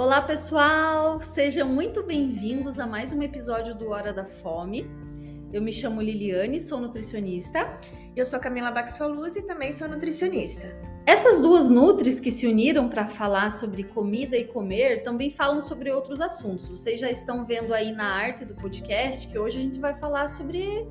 Olá, pessoal! Sejam muito bem-vindos a mais um episódio do Hora da Fome. Eu me chamo Liliane, sou nutricionista. Eu sou Camila Baxfaluz e também sou nutricionista. Essas duas nutris que se uniram para falar sobre comida e comer também falam sobre outros assuntos. Vocês já estão vendo aí na arte do podcast que hoje a gente vai falar sobre.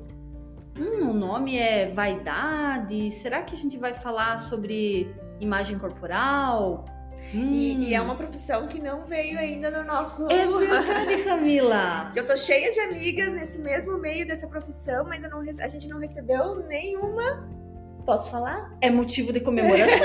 Hum, o nome é vaidade. Será que a gente vai falar sobre imagem corporal? Hum. E, e, é uma profissão que não veio ainda no nosso. É verdade, Camila! eu tô cheia de amigas nesse mesmo meio dessa profissão, mas não, a gente não recebeu nenhuma. Posso falar? É motivo de comemoração.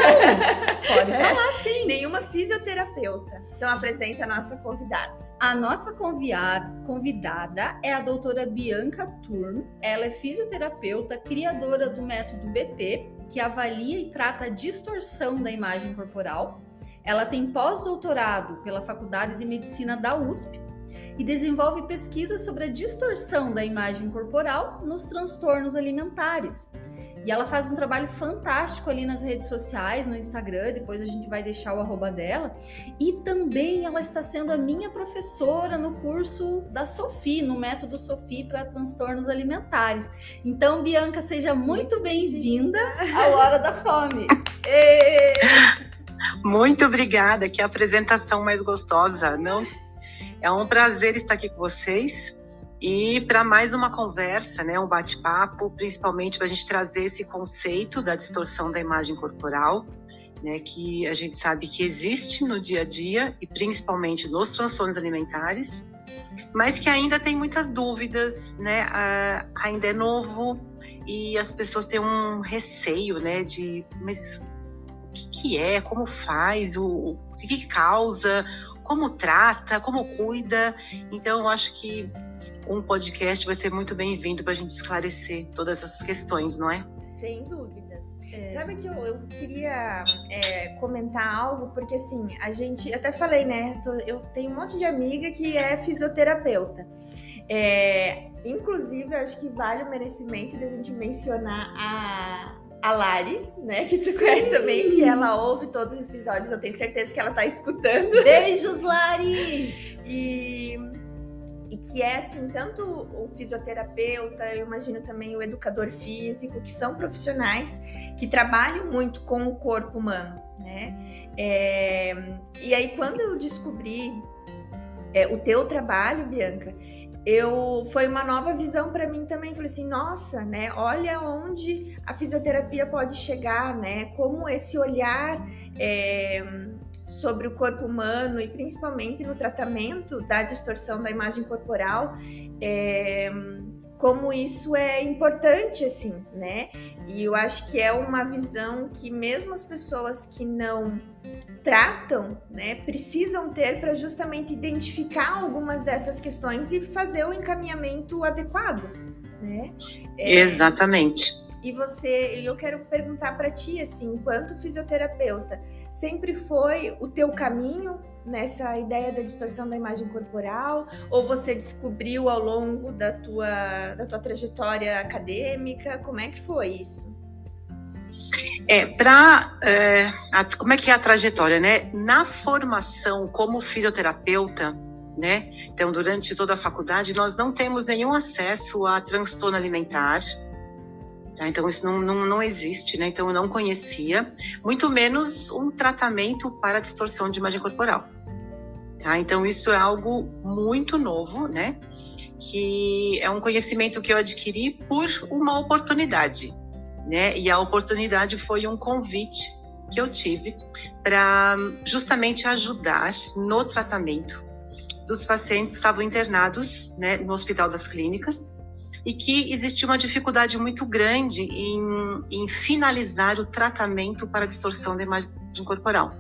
Pode é. falar, sim. Nenhuma fisioterapeuta. Então apresenta a nossa convidada. A nossa convidada é a doutora Bianca Turn. Ela é fisioterapeuta, criadora do método BT, que avalia e trata a distorção da imagem corporal ela tem pós-doutorado pela Faculdade de Medicina da USP e desenvolve pesquisas sobre a distorção da imagem corporal nos transtornos alimentares. E ela faz um trabalho fantástico ali nas redes sociais, no Instagram, depois a gente vai deixar o arroba dela. E também ela está sendo a minha professora no curso da Sofi, no método Sofi para transtornos alimentares. Então, Bianca, seja muito bem-vinda ao Hora da Fome. Muito obrigada, que apresentação mais gostosa, não? É um prazer estar aqui com vocês e para mais uma conversa, né, um bate-papo, principalmente para a gente trazer esse conceito da distorção da imagem corporal, né, que a gente sabe que existe no dia a dia e principalmente nos transtornos alimentares, mas que ainda tem muitas dúvidas, né, ainda é novo e as pessoas têm um receio, né, de mas que é, como faz, o, o que causa, como trata, como cuida. Então, eu acho que um podcast vai ser muito bem-vindo para a gente esclarecer todas essas questões, não é? Sem dúvidas. É. Sabe que eu, eu queria é, comentar algo, porque assim, a gente, até falei, né? Eu tenho um monte de amiga que é fisioterapeuta. É, inclusive, eu acho que vale o merecimento da gente mencionar a, a Lari, né? Que tu conhece também, que ela ouve todos os episódios, eu tenho certeza que ela tá escutando. Beijos, Lari! E, e que é assim, tanto o fisioterapeuta, eu imagino também o educador físico, que são profissionais que trabalham muito com o corpo humano, né? É, e aí, quando eu descobri é, o teu trabalho, Bianca, eu foi uma nova visão para mim também. Falei assim, nossa, né? Olha onde a fisioterapia pode chegar, né? Como esse olhar é, sobre o corpo humano e principalmente no tratamento da distorção da imagem corporal, é, como isso é importante, assim, né? E eu acho que é uma visão que mesmo as pessoas que não tratam, né, precisam ter para justamente identificar algumas dessas questões e fazer o encaminhamento adequado, né? É, Exatamente. E você, eu quero perguntar para ti assim, enquanto fisioterapeuta, sempre foi o teu caminho nessa ideia da distorção da imagem corporal ou você descobriu ao longo da tua da tua trajetória acadêmica? Como é que foi isso? É, para é, como é que é a trajetória, né? Na formação como fisioterapeuta, né? Então, durante toda a faculdade, nós não temos nenhum acesso a transtorno alimentar. Tá? Então, isso não, não, não existe, né? Então, eu não conhecia, muito menos um tratamento para distorção de imagem corporal. Tá? Então, isso é algo muito novo, né? Que é um conhecimento que eu adquiri por uma oportunidade né? E a oportunidade foi um convite que eu tive para justamente ajudar no tratamento dos pacientes que estavam internados né, no Hospital das Clínicas e que existia uma dificuldade muito grande em, em finalizar o tratamento para distorção da imagem corporal.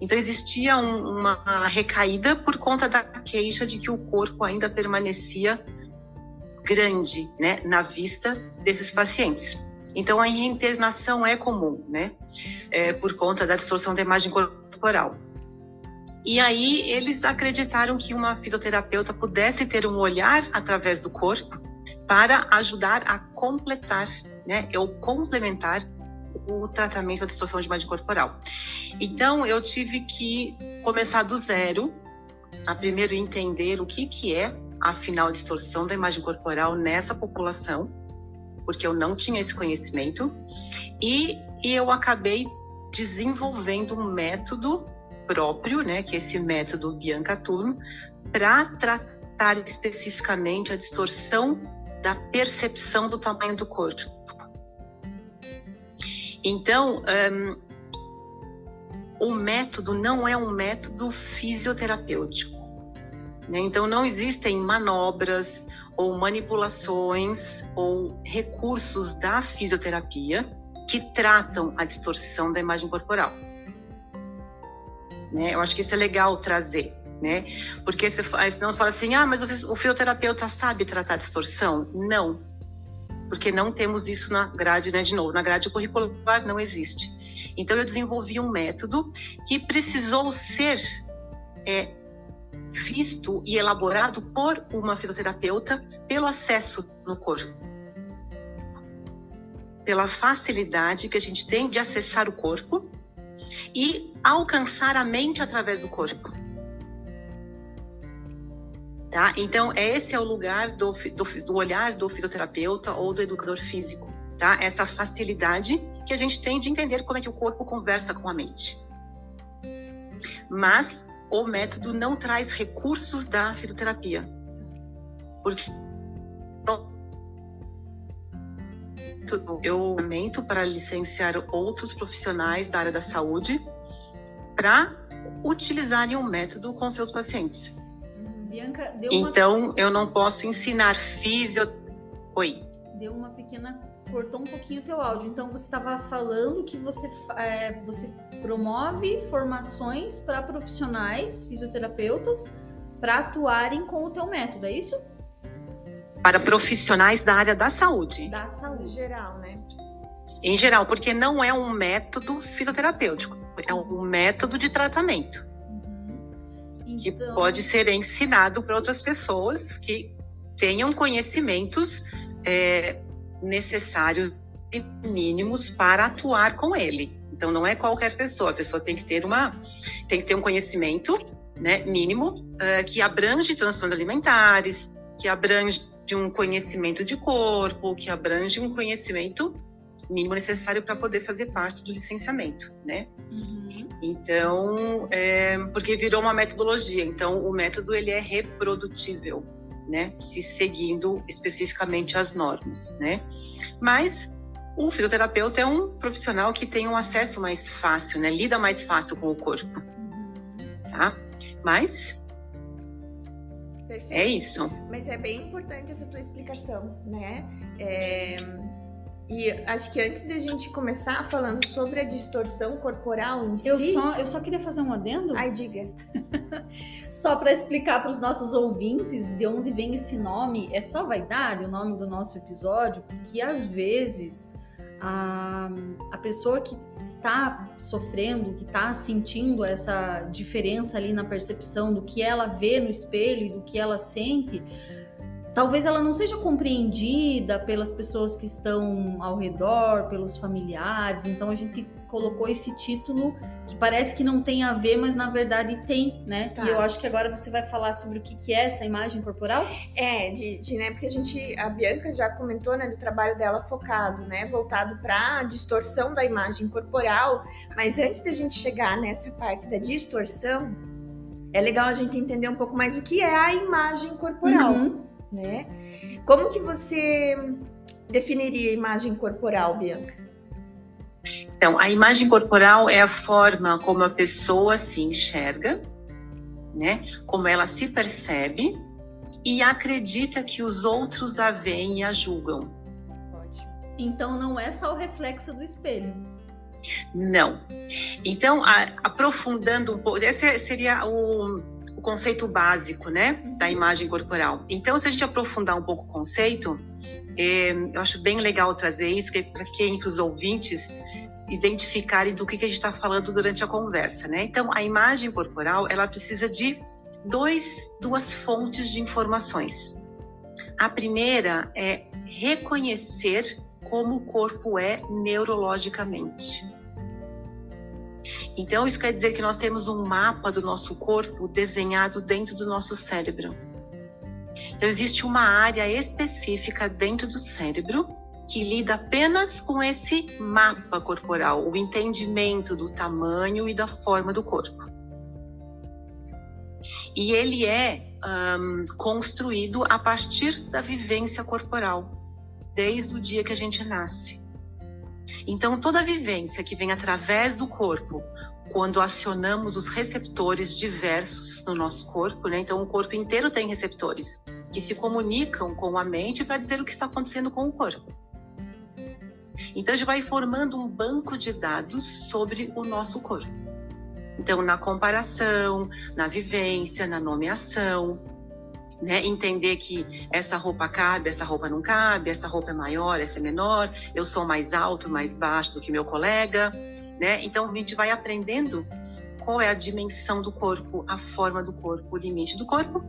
Então existia um, uma recaída por conta da queixa de que o corpo ainda permanecia grande, né, na vista desses pacientes. Então a reinternação é comum, né, é, por conta da distorção da imagem corporal. E aí eles acreditaram que uma fisioterapeuta pudesse ter um olhar através do corpo para ajudar a completar, né, ou complementar o tratamento da distorção de imagem corporal. Então, eu tive que começar do zero, a primeiro entender o que, que é, afinal, distorção da imagem corporal nessa população, porque eu não tinha esse conhecimento, e, e eu acabei desenvolvendo um método próprio, né, que é esse método Bianca Turm, para tratar especificamente a distorção da percepção do tamanho do corpo. Então, um, o método não é um método fisioterapêutico. Né? Então, não existem manobras ou manipulações ou recursos da fisioterapia que tratam a distorção da imagem corporal. Né? Eu acho que isso é legal trazer, né? Porque você, senão você fala assim, ah, mas o, o fisioterapeuta sabe tratar distorção? Não, porque não temos isso na grade, né, de novo, na grade curricular não existe. Então eu desenvolvi um método que precisou ser é, visto e elaborado por uma fisioterapeuta pelo acesso no corpo. Pela facilidade que a gente tem de acessar o corpo e alcançar a mente através do corpo. Tá? Então, esse é o lugar do, do, do, olhar do fisioterapeuta ou do educador físico, tá? Essa facilidade que a gente tem de entender como é que o corpo conversa com a mente. Mas o método não traz recursos da fisioterapia. Porque eu lamento para licenciar outros profissionais da área da saúde para utilizarem o método com seus pacientes. Bianca, deu uma... Então, eu não posso ensinar fisio... Oi. Deu uma pequena... Cortou um pouquinho o teu áudio. Então, você estava falando que você, é, você promove formações para profissionais, fisioterapeutas, para atuarem com o teu método, é isso? Para profissionais da área da saúde. Da saúde. Em geral, né? Em geral, porque não é um método fisioterapêutico, é um método de tratamento que então... pode ser ensinado para outras pessoas que tenham conhecimentos é, necessários e mínimos para atuar com ele. Então não é qualquer pessoa, a pessoa tem que ter uma, tem que ter um conhecimento, né, mínimo uh, que abrange transtornos alimentares, que abrange um conhecimento de corpo, que abrange um conhecimento mínimo necessário para poder fazer parte do licenciamento, né? Uhum. Então, é, porque virou uma metodologia. Então, o método ele é reprodutível, né? Se seguindo especificamente as normas, né? Mas o fisioterapeuta é um profissional que tem um acesso mais fácil, né? Lida mais fácil com o corpo, tá? Mas Perfeito. é isso. Mas é bem importante essa tua explicação, né? É e acho que antes da gente começar falando sobre a distorção corporal em eu si. Só, eu só queria fazer um adendo. Ai, diga. só para explicar para os nossos ouvintes de onde vem esse nome. É só vaidade o nome do nosso episódio, porque às vezes a, a pessoa que está sofrendo, que está sentindo essa diferença ali na percepção do que ela vê no espelho e do que ela sente talvez ela não seja compreendida pelas pessoas que estão ao redor, pelos familiares. Então a gente colocou esse título que parece que não tem a ver, mas na verdade tem, né? Tá. E eu acho que agora você vai falar sobre o que, que é essa imagem corporal? É, de, de, né? Porque a gente, a Bianca já comentou, né, do trabalho dela focado, né, voltado para distorção da imagem corporal. Mas antes da gente chegar nessa parte da distorção, é legal a gente entender um pouco mais o que é a imagem corporal. Uhum né? Como que você definiria a imagem corporal, Bianca? Então, a imagem corporal é a forma como a pessoa se enxerga, né? Como ela se percebe e acredita que os outros a veem e a julgam. Ótimo. Então, não é só o reflexo do espelho. Não. Então, a, aprofundando um pouco, esse seria o, o conceito básico, né, da uhum. imagem corporal. Então, se a gente aprofundar um pouco o conceito, é, eu acho bem legal trazer isso, que é para quem, para os ouvintes identificarem do que, que a gente está falando durante a conversa, né? Então, a imagem corporal, ela precisa de dois, duas fontes de informações. A primeira é reconhecer como o corpo é neurologicamente. Então, isso quer dizer que nós temos um mapa do nosso corpo desenhado dentro do nosso cérebro. Então, existe uma área específica dentro do cérebro que lida apenas com esse mapa corporal, o entendimento do tamanho e da forma do corpo. E ele é um, construído a partir da vivência corporal, desde o dia que a gente nasce. Então, toda vivência que vem através do corpo, quando acionamos os receptores diversos no nosso corpo, né? Então, o corpo inteiro tem receptores que se comunicam com a mente para dizer o que está acontecendo com o corpo. Então, a gente vai formando um banco de dados sobre o nosso corpo. Então, na comparação, na vivência, na nomeação, né? entender que essa roupa cabe, essa roupa não cabe, essa roupa é maior, essa é menor, eu sou mais alto, mais baixo do que meu colega. Né? Então, a gente vai aprendendo qual é a dimensão do corpo, a forma do corpo, o limite do corpo,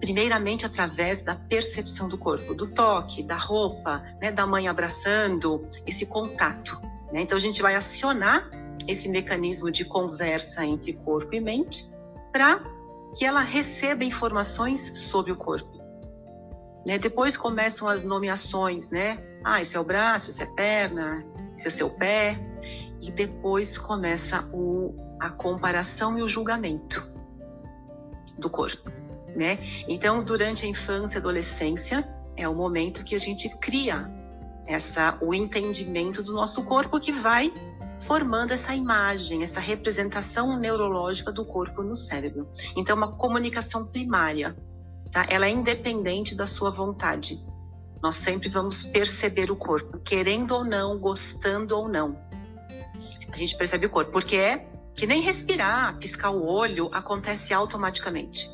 primeiramente através da percepção do corpo, do toque, da roupa, né, da mãe abraçando, esse contato. Né? Então a gente vai acionar esse mecanismo de conversa entre corpo e mente para que ela receba informações sobre o corpo. Né? Depois começam as nomeações, né? Ah, isso é o braço, isso é perna, isso é seu pé. E depois começa o, a comparação e o julgamento do corpo, né? Então, durante a infância e adolescência, é o momento que a gente cria essa o entendimento do nosso corpo que vai formando essa imagem, essa representação neurológica do corpo no cérebro. Então, uma comunicação primária, tá? Ela é independente da sua vontade. Nós sempre vamos perceber o corpo, querendo ou não, gostando ou não. A gente percebe o corpo, porque é que nem respirar, piscar o olho, acontece automaticamente.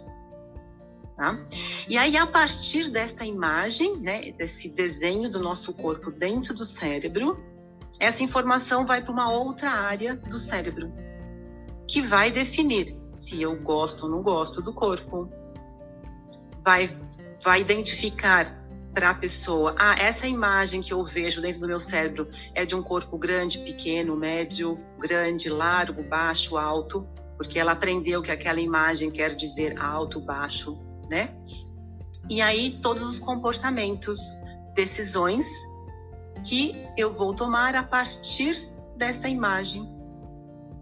Tá? E aí, a partir desta imagem, né, desse desenho do nosso corpo dentro do cérebro, essa informação vai para uma outra área do cérebro, que vai definir se eu gosto ou não gosto do corpo, vai, vai identificar para a pessoa, ah, essa imagem que eu vejo dentro do meu cérebro é de um corpo grande, pequeno, médio, grande, largo, baixo, alto, porque ela aprendeu que aquela imagem quer dizer alto, baixo, né? E aí todos os comportamentos, decisões que eu vou tomar a partir dessa imagem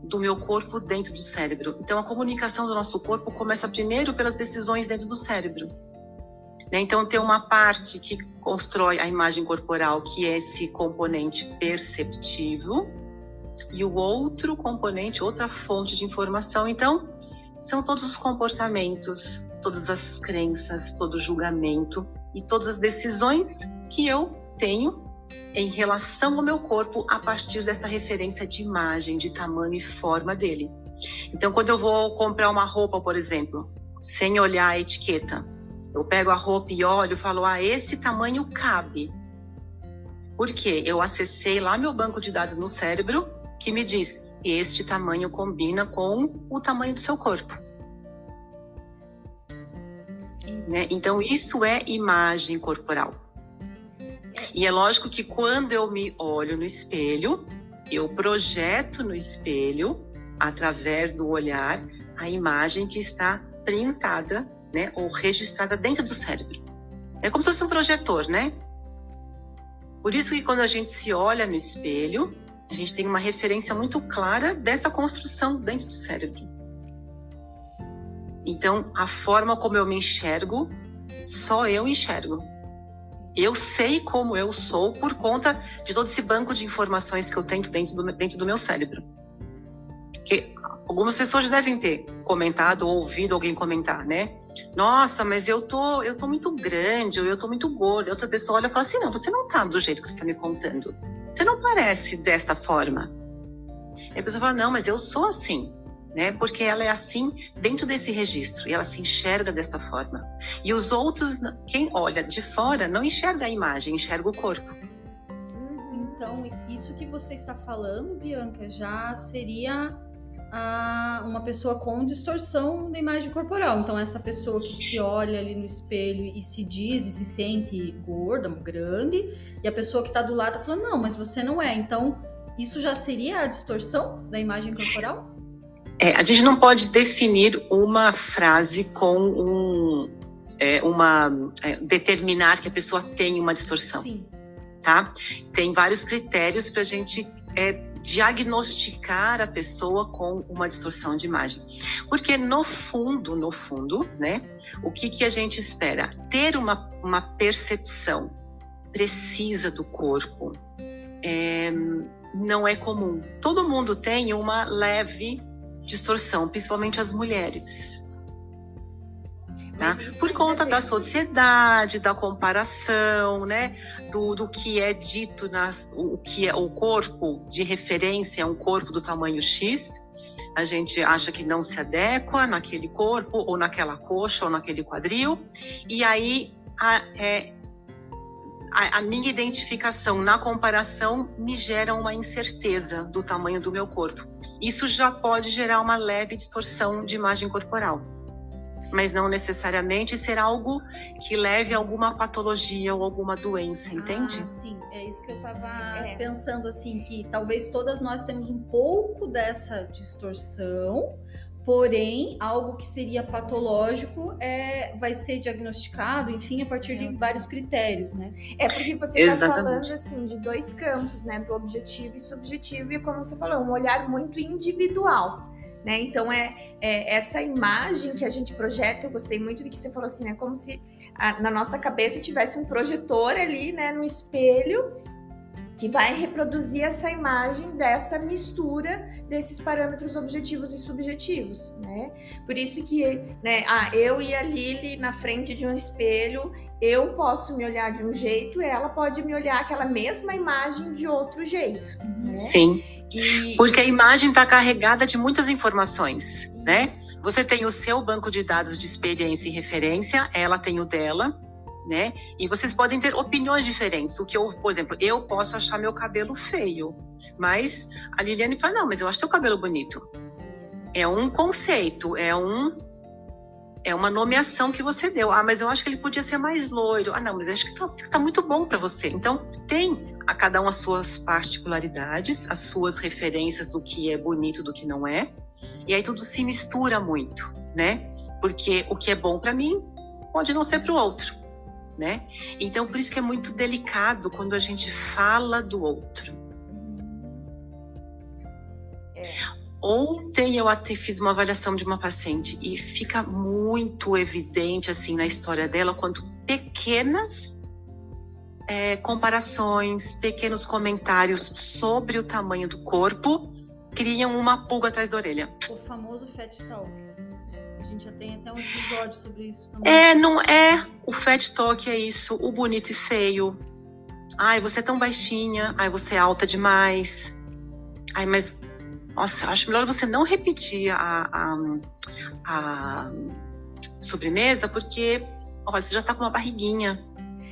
do meu corpo dentro do cérebro. Então, a comunicação do nosso corpo começa primeiro pelas decisões dentro do cérebro. Né? Então, tem uma parte que constrói a imagem corporal, que é esse componente perceptivo, e o outro componente, outra fonte de informação. Então, são todos os comportamentos, todas as crenças, todo julgamento e todas as decisões que eu tenho em relação ao meu corpo a partir dessa referência de imagem, de tamanho e forma dele. Então, quando eu vou comprar uma roupa, por exemplo, sem olhar a etiqueta, eu pego a roupa e olho e falo, ah, esse tamanho cabe. Por quê? Eu acessei lá meu banco de dados no cérebro que me diz, este tamanho combina com o tamanho do seu corpo. Né? Então, isso é imagem corporal. E é lógico que quando eu me olho no espelho, eu projeto no espelho, através do olhar, a imagem que está printada, né, ou registrada dentro do cérebro. É como se fosse um projetor, né? Por isso que quando a gente se olha no espelho, a gente tem uma referência muito clara dessa construção dentro do cérebro. Então, a forma como eu me enxergo, só eu enxergo. Eu sei como eu sou por conta de todo esse banco de informações que eu tenho dentro do, dentro do meu cérebro. Que algumas pessoas devem ter comentado ou ouvido alguém comentar, né? Nossa, mas eu tô, eu tô muito grande, ou eu tô muito gorda. Outra pessoa olha e fala assim: não, você não tá do jeito que você tá me contando. Você não parece desta forma. E a pessoa fala: não, mas eu sou assim né? Porque ela é assim dentro desse registro e ela se enxerga dessa forma. E os outros, quem olha de fora, não enxerga a imagem, enxerga o corpo. Então, isso que você está falando, Bianca, já seria a uma pessoa com distorção da imagem corporal. Então, essa pessoa que se olha ali no espelho e se diz e se sente gorda, grande, e a pessoa que está do lado tá falando, não, mas você não é. Então, isso já seria a distorção da imagem corporal? É, a gente não pode definir uma frase com um, é, uma é, determinar que a pessoa tem uma distorção. Sim. Tá? Tem vários critérios para a gente é, diagnosticar a pessoa com uma distorção de imagem. Porque no fundo, no fundo, né, o que, que a gente espera? Ter uma, uma percepção precisa do corpo é, não é comum. Todo mundo tem uma leve distorção, principalmente as mulheres. Tá? Por conta da sociedade, da comparação, né? Do, do que é dito, nas, o que é o corpo de referência é um corpo do tamanho X. A gente acha que não se adequa naquele corpo, ou naquela coxa, ou naquele quadril. E aí a, é, a, a, minha identificação na comparação me gera uma incerteza do tamanho do meu corpo. Isso já pode gerar uma leve distorção de imagem corporal mas não necessariamente ser algo que leve a alguma patologia ou alguma doença, entende? Ah, sim, é isso que eu estava é. pensando assim que talvez todas nós temos um pouco dessa distorção, porém algo que seria patológico é vai ser diagnosticado, enfim, a partir de vários critérios, né? É porque você está falando assim de dois campos, né, do objetivo e subjetivo e como você falou, um olhar muito individual. Né? Então é, é, essa imagem que a gente projeta, eu gostei muito de que você falou assim, né? Como se a, na nossa cabeça tivesse um projetor ali, né, no espelho, que vai reproduzir essa imagem dessa mistura desses parâmetros objetivos e subjetivos, né? Por isso que, né, ah, eu e a Lili na frente de um espelho, eu posso me olhar de um jeito, ela pode me olhar aquela mesma imagem de outro jeito, né? Sim. E... Porque a imagem está carregada de muitas informações, né? Você tem o seu banco de dados de experiência e referência, ela tem o dela, né? E vocês podem ter opiniões diferentes. O que eu, por exemplo, eu posso achar meu cabelo feio, mas a Liliane fala: não, mas eu acho teu cabelo bonito. É um conceito, é um é uma nomeação que você deu. Ah, mas eu acho que ele podia ser mais loiro. Ah, não, mas acho que tá, tá muito bom para você. Então, tem a cada um as suas particularidades, as suas referências do que é bonito, do que não é. E aí tudo se mistura muito, né? Porque o que é bom para mim pode não ser para o outro, né? Então, por isso que é muito delicado quando a gente fala do outro. É. Ontem eu até fiz uma avaliação de uma paciente e fica muito evidente assim na história dela quanto pequenas é, comparações, pequenos comentários sobre o tamanho do corpo criam uma pulga atrás da orelha. O famoso fat talk. A gente já tem até um episódio sobre isso também. É, não é. O fat talk é isso. O bonito e feio. Ai, você é tão baixinha. Ai, você é alta demais. Ai, mas nossa, acho melhor você não repetir a, a, a sobremesa, porque ó, você já tá com uma barriguinha.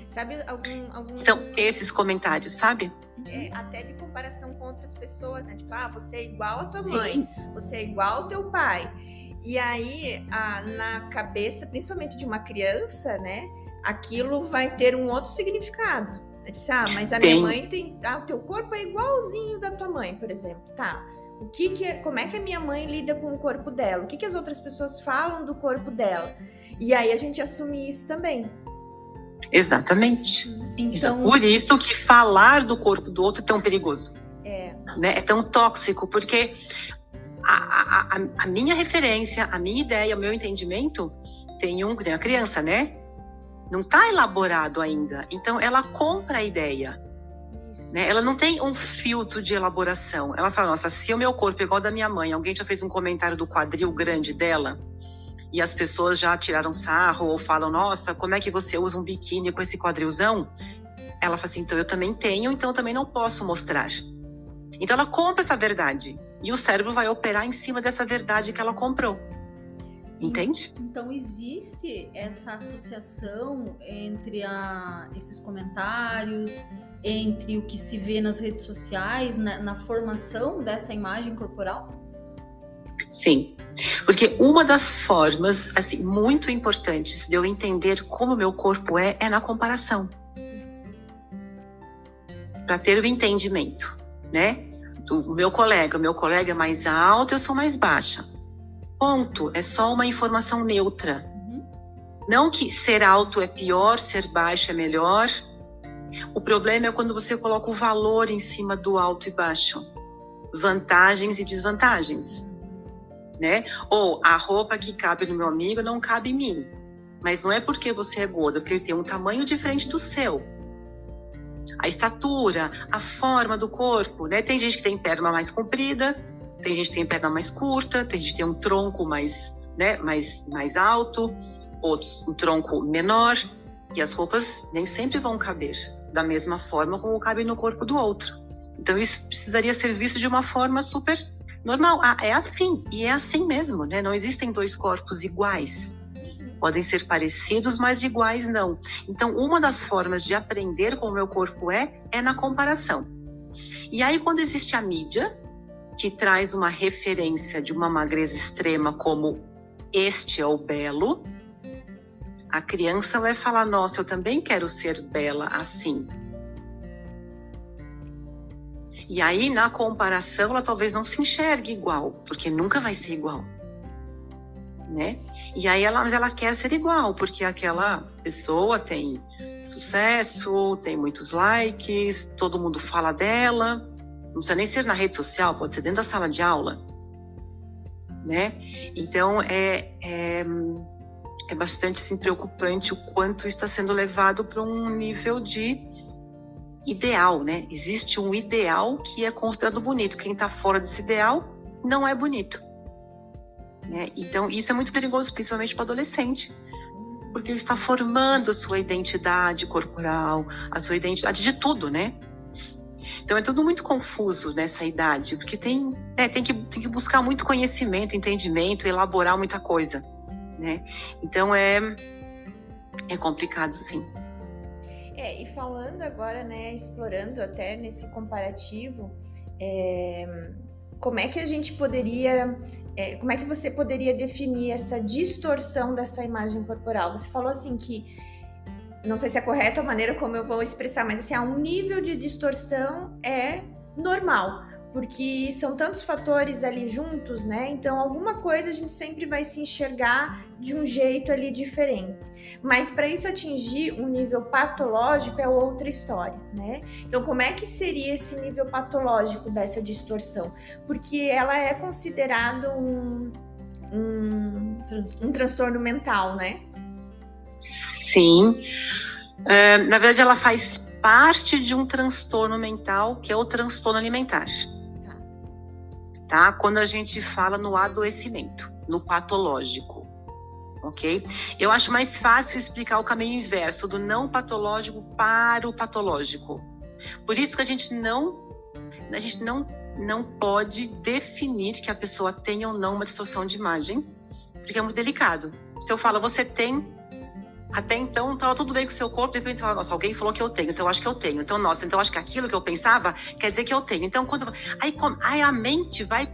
Sabe algum, algum... São esses comentários, sabe? É, até de comparação com outras pessoas, né? Tipo, ah, você é igual a tua Sim. mãe, você é igual ao teu pai. E aí, a, na cabeça, principalmente de uma criança, né? Aquilo vai ter um outro significado. É tipo, assim, ah, mas a tem. minha mãe tem. Ah, o teu corpo é igualzinho da tua mãe, por exemplo. Tá. O que que é, como é que a minha mãe lida com o corpo dela? O que que as outras pessoas falam do corpo dela? E aí a gente assume isso também. Exatamente. Então, por isso que falar do corpo do outro é tão perigoso. É. Né? É tão tóxico, porque a, a, a, minha referência, a minha ideia, o meu entendimento tem um, tem a criança, né? Não está elaborado ainda. Então ela compra a ideia. Né? Ela não tem um filtro de elaboração. Ela fala, nossa, se o meu corpo é igual da minha mãe, alguém já fez um comentário do quadril grande dela, e as pessoas já tiraram sarro ou falam, nossa, como é que você usa um biquíni com esse quadrilzão? Ela fala assim, então eu também tenho, então eu também não posso mostrar. Então ela compra essa verdade e o cérebro vai operar em cima dessa verdade que ela comprou. Entende? Então existe essa associação entre a, esses comentários, entre o que se vê nas redes sociais, na, na formação dessa imagem corporal? Sim. Porque uma das formas, assim, muito importantes de eu entender como o meu corpo é, é na comparação. Para ter o entendimento, né? Do meu colega, meu colega é mais alto, eu sou mais baixa. Ponto. É só uma informação neutra. Uhum. Não que ser alto é pior, ser baixo é melhor. O problema é quando você coloca o valor em cima do alto e baixo. Vantagens e desvantagens né? Ou a roupa que cabe no meu amigo não cabe em mim. Mas não é porque você é gorda, porque ele tem um tamanho diferente do seu. A estatura, a forma do corpo, né? Tem gente que tem perna mais comprida, tem gente que tem perna mais curta, tem gente que tem um tronco mais, né, mais, mais alto, outros um tronco menor. E as roupas nem sempre vão caber da mesma forma como cabe no corpo do outro. Então isso precisaria ser visto de uma forma super normal. Ah, é assim, e é assim mesmo, né? Não existem dois corpos iguais. Podem ser parecidos, mas iguais não. Então, uma das formas de aprender como o meu corpo é, é na comparação. E aí, quando existe a mídia, que traz uma referência de uma magreza extrema como este é o belo, a criança vai falar: Nossa, eu também quero ser bela assim. E aí, na comparação, ela talvez não se enxergue igual, porque nunca vai ser igual. Né? E aí ela, mas ela quer ser igual, porque aquela pessoa tem sucesso, tem muitos likes, todo mundo fala dela. Não precisa nem ser na rede social, pode ser dentro da sala de aula. Né? Então é, é, é bastante assim, preocupante o quanto está sendo levado para um nível de ideal, né? Existe um ideal que é considerado bonito. Quem está fora desse ideal não é bonito. Né? Então, isso é muito perigoso, principalmente para adolescente, porque ele está formando a sua identidade corporal, a sua identidade de tudo, né? Então é tudo muito confuso nessa idade, porque tem, é, tem, que, tem que buscar muito conhecimento, entendimento, elaborar muita coisa, né? Então é, é complicado, sim. É, e falando agora, né, explorando até nesse comparativo, é, como é que a gente poderia, é, como é que você poderia definir essa distorção dessa imagem corporal? Você falou assim que, não sei se é correta a maneira como eu vou expressar, mas assim, há um nível de distorção é normal porque são tantos fatores ali juntos, né? Então, alguma coisa a gente sempre vai se enxergar de um jeito ali diferente. Mas para isso atingir um nível patológico é outra história, né? Então, como é que seria esse nível patológico dessa distorção? Porque ela é considerada um, um, um transtorno mental, né? Sim. Uh, na verdade, ela faz parte de um transtorno mental que é o transtorno alimentar tá? Quando a gente fala no adoecimento, no patológico, ok? Eu acho mais fácil explicar o caminho inverso do não patológico para o patológico. Por isso que a gente não, a gente não, não pode definir que a pessoa tem ou não uma distorção de imagem, porque é muito delicado. Se eu falo, você tem até então estava tudo bem com o seu corpo, de repente fala, nossa, alguém falou que eu tenho, então eu acho que eu tenho. Então, nossa, então eu acho que aquilo que eu pensava quer dizer que eu tenho. Então, quando. Aí, aí a mente vai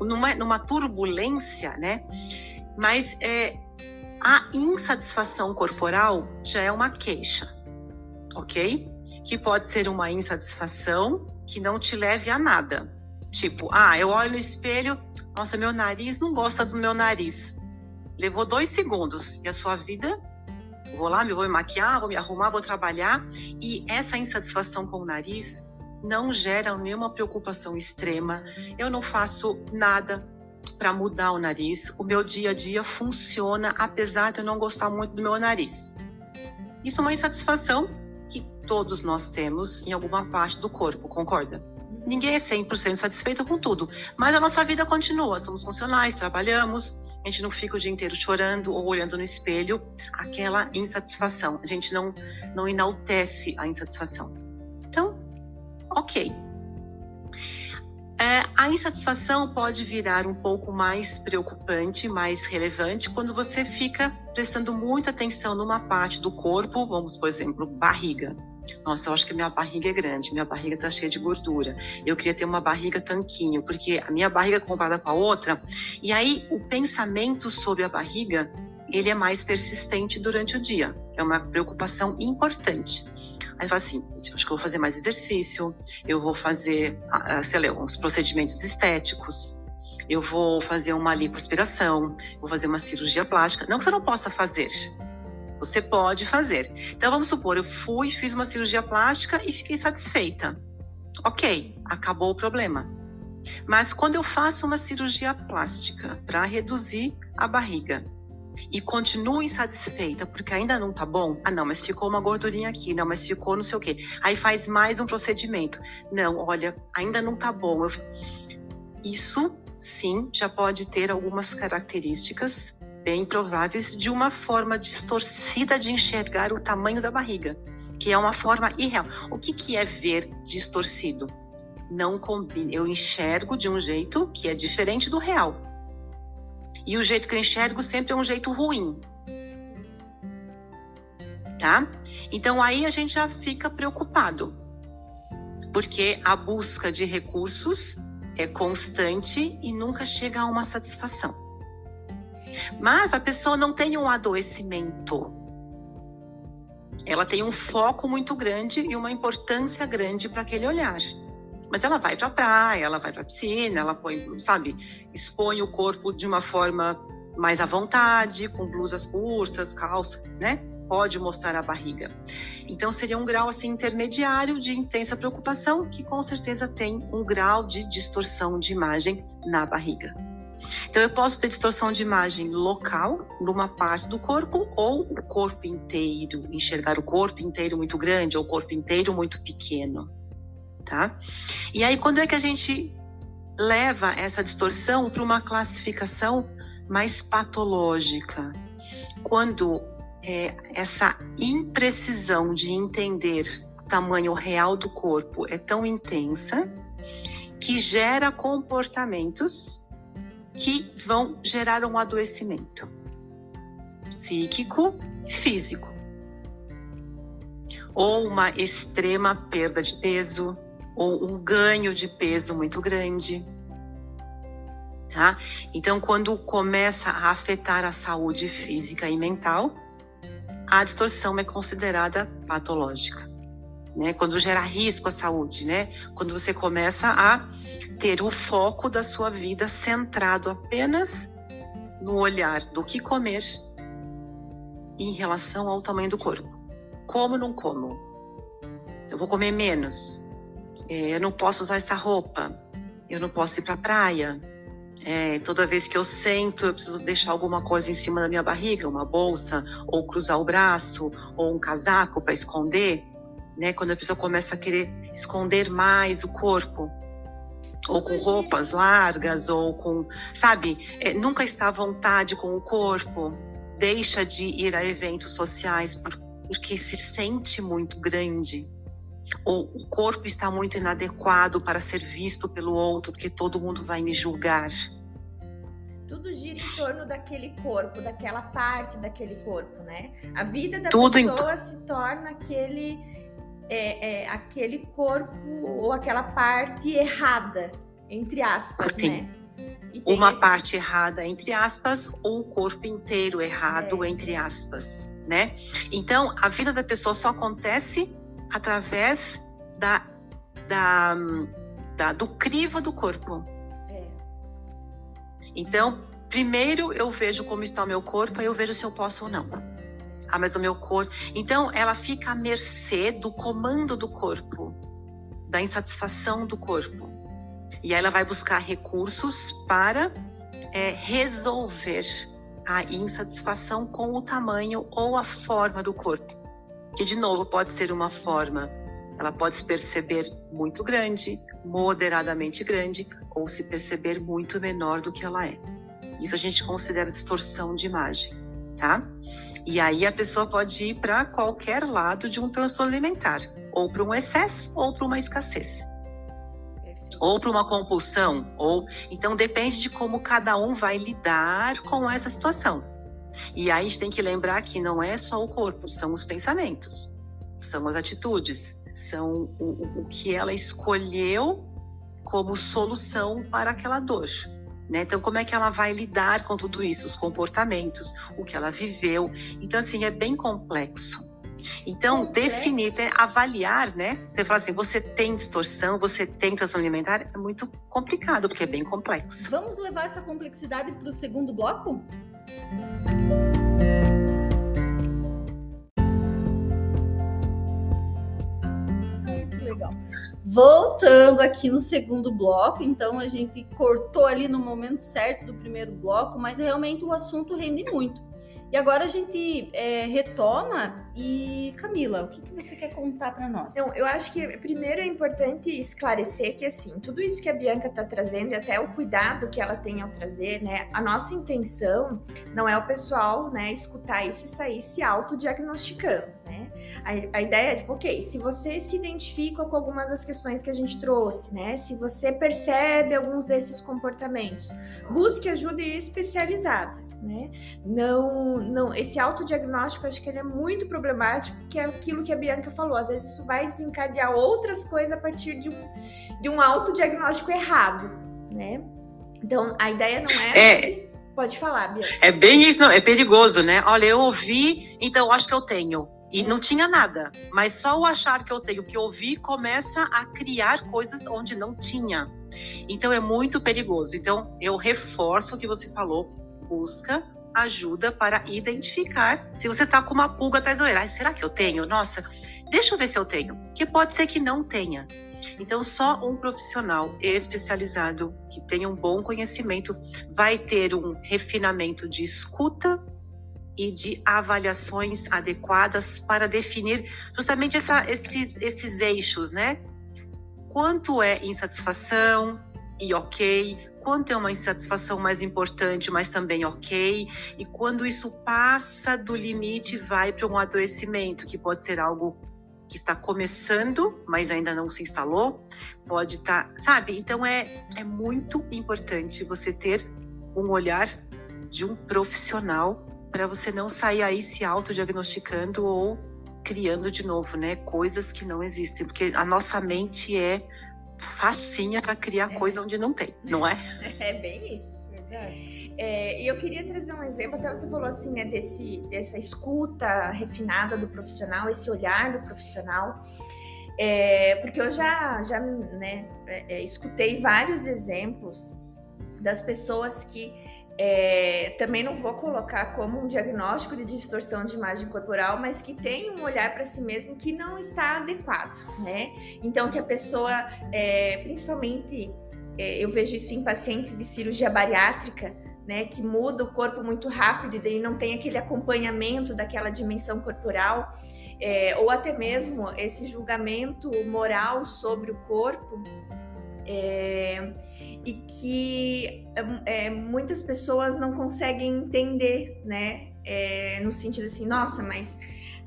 numa, numa turbulência, né? Mas é, a insatisfação corporal já é uma queixa, ok? Que pode ser uma insatisfação que não te leve a nada. Tipo, ah, eu olho no espelho, nossa, meu nariz não gosta do meu nariz. Levou dois segundos e a sua vida Vou lá, vou me maquiar, vou me arrumar, vou trabalhar. E essa insatisfação com o nariz não gera nenhuma preocupação extrema. Eu não faço nada para mudar o nariz. O meu dia a dia funciona apesar de eu não gostar muito do meu nariz. Isso é uma insatisfação que todos nós temos em alguma parte do corpo, concorda? Ninguém é 100% satisfeito com tudo, mas a nossa vida continua. Somos funcionais, trabalhamos, a gente não fica o dia inteiro chorando ou olhando no espelho aquela insatisfação. A gente não, não enaltece a insatisfação. Então, ok. É, a insatisfação pode virar um pouco mais preocupante, mais relevante, quando você fica prestando muita atenção numa parte do corpo, vamos, por exemplo, barriga. Nossa, eu acho que minha barriga é grande, minha barriga tá cheia de gordura. Eu queria ter uma barriga tanquinho, porque a minha barriga comparada com a outra. E aí o pensamento sobre a barriga, ele é mais persistente durante o dia. É uma preocupação importante. Aí fala assim, acho que eu vou fazer mais exercício, eu vou fazer, ah, ah, sei lá, uns procedimentos estéticos, eu vou fazer uma lipoaspiração, vou fazer uma cirurgia plástica. Não que você não possa fazer, você pode fazer. Então vamos supor, eu fui, fiz uma cirurgia plástica e fiquei satisfeita. Ok, acabou o problema. Mas quando eu faço uma cirurgia plástica para reduzir a barriga e continuo insatisfeita porque ainda não tá bom, ah não, mas ficou uma gordurinha aqui, não, mas ficou não sei o quê. Aí faz mais um procedimento. Não, olha, ainda não tá bom. Eu... Isso sim já pode ter algumas características bem prováveis de uma forma distorcida de enxergar o tamanho da barriga, que é uma forma irreal. O que, que é ver distorcido? Não combina. Eu enxergo de um jeito que é diferente do real. E o jeito que eu enxergo sempre é um jeito ruim. Tá? Então aí a gente já fica preocupado. Porque a busca de recursos é constante e nunca chega a uma satisfação. Mas a pessoa não tem um adoecimento. Ela tem um foco muito grande e uma importância grande para aquele olhar. Mas ela vai para a praia, ela vai para a piscina, ela põe, sabe, expõe o corpo de uma forma mais à vontade, com blusas curtas, calça, né? Pode mostrar a barriga. Então seria um grau assim intermediário de intensa preocupação que com certeza tem um grau de distorção de imagem na barriga. Então, eu posso ter distorção de imagem local, numa parte do corpo, ou o corpo inteiro, enxergar o corpo inteiro muito grande ou o corpo inteiro muito pequeno, tá? E aí, quando é que a gente leva essa distorção para uma classificação mais patológica? Quando é, essa imprecisão de entender o tamanho real do corpo é tão intensa que gera comportamentos que vão gerar um adoecimento psíquico e físico. Ou uma extrema perda de peso, ou um ganho de peso muito grande. Tá? Então, quando começa a afetar a saúde física e mental, a distorção é considerada patológica né? Quando gera risco à saúde, né? Quando você começa a ter o foco da sua vida centrado apenas no olhar do que comer em relação ao tamanho do corpo. Como não como? Eu vou comer menos. É, eu não posso usar essa roupa. Eu não posso ir para a praia. É, toda vez que eu sento, eu preciso deixar alguma coisa em cima da minha barriga, uma bolsa, ou cruzar o braço, ou um casaco para esconder né? Quando a pessoa começa a querer esconder mais o corpo, ou com roupas largas, ou com, sabe, é, nunca está à vontade com o corpo, deixa de ir a eventos sociais porque se sente muito grande, ou o corpo está muito inadequado para ser visto pelo outro, porque todo mundo vai me julgar. Tudo gira em torno daquele corpo, daquela parte daquele corpo, né? A vida da Tudo pessoa se torna aquele é, é, aquele corpo ou aquela parte errada, entre aspas, Sim. né? Uma esses... parte errada, entre aspas, ou o corpo inteiro errado, é. entre aspas, né? Então, a vida da pessoa só acontece através da, da, da do crivo do corpo. É. Então, primeiro eu vejo como está o meu corpo, aí eu vejo se eu posso ou não ah, mas o meu corpo. Então, ela fica à mercê do comando do corpo, da insatisfação do corpo. E aí ela vai buscar recursos para é, resolver a insatisfação com o tamanho ou a forma do corpo. Que, de novo, pode ser uma forma, ela pode se perceber muito grande, moderadamente grande, ou se perceber muito menor do que ela é. Isso a gente considera distorção de imagem, tá? E aí a pessoa pode ir para qualquer lado de um transtorno alimentar, ou para um excesso ou para uma escassez. Ou para uma compulsão, ou então depende de como cada um vai lidar com essa situação. E aí a gente tem que lembrar que não é só o corpo, são os pensamentos. são as atitudes, são o, o que ela escolheu como solução para aquela dor. Né? Então, como é que ela vai lidar com tudo isso? Os comportamentos, o que ela viveu. Então, assim, é bem complexo. Então, complexo. definir, né, avaliar, né? Você fala assim, você tem distorção, você tem transtorno alimentar, é muito complicado, porque é bem complexo. Vamos levar essa complexidade para o segundo bloco? Voltando aqui no segundo bloco, então a gente cortou ali no momento certo do primeiro bloco, mas realmente o assunto rende muito. E agora a gente é, retoma e Camila, o que, que você quer contar para nós? Então, eu acho que primeiro é importante esclarecer que assim tudo isso que a Bianca está trazendo e até o cuidado que ela tem ao trazer, né? A nossa intenção não é o pessoal, né, escutar isso e sair se autodiagnosticando? A, a, ideia é tipo, ok, se você se identifica com algumas das questões que a gente trouxe, né? Se você percebe alguns desses comportamentos, busque ajuda especializada, né? Não, não, esse autodiagnóstico acho que ele é muito problemático, que é aquilo que a Bianca falou. Às vezes isso vai desencadear outras coisas a partir de um, de um autodiagnóstico errado, né? Então a ideia não é, é... Pode falar, Bianca. É bem isso, não, é perigoso, né? Olha, eu ouvi, então acho que eu tenho. E não tinha nada. Mas só o achar que eu tenho que ouvir começa a criar coisas onde não tinha. Então é muito perigoso. Então eu reforço o que você falou. Busca ajuda para identificar se você está com uma pulga atrás da orelha. será que eu tenho? Nossa, deixa eu ver se eu tenho. Que pode ser que não tenha. Então, só um profissional especializado que tenha um bom conhecimento vai ter um refinamento de escuta e de avaliações adequadas para definir justamente essa, esses, esses eixos, né? Quanto é insatisfação e ok, quanto é uma insatisfação mais importante, mas também ok, e quando isso passa do limite, vai para um adoecimento, que pode ser algo que está começando, mas ainda não se instalou, pode estar, tá, sabe? Então é, é muito importante você ter um olhar de um profissional para você não sair aí se autodiagnosticando ou criando de novo, né, coisas que não existem, porque a nossa mente é facinha para criar é. coisa onde não tem, não é? É bem isso, verdade. É, e eu queria trazer um exemplo, até você falou assim, né, desse, dessa escuta refinada do profissional, esse olhar do profissional, é, porque eu já, já né, é, é escutei vários exemplos das pessoas que é, também não vou colocar como um diagnóstico de distorção de imagem corporal, mas que tem um olhar para si mesmo que não está adequado, né? Então, que a pessoa, é, principalmente, é, eu vejo isso em pacientes de cirurgia bariátrica, né, que muda o corpo muito rápido e daí não tem aquele acompanhamento daquela dimensão corporal, é, ou até mesmo esse julgamento moral sobre o corpo. É, e que é, muitas pessoas não conseguem entender, né? É, no sentido assim, nossa, mas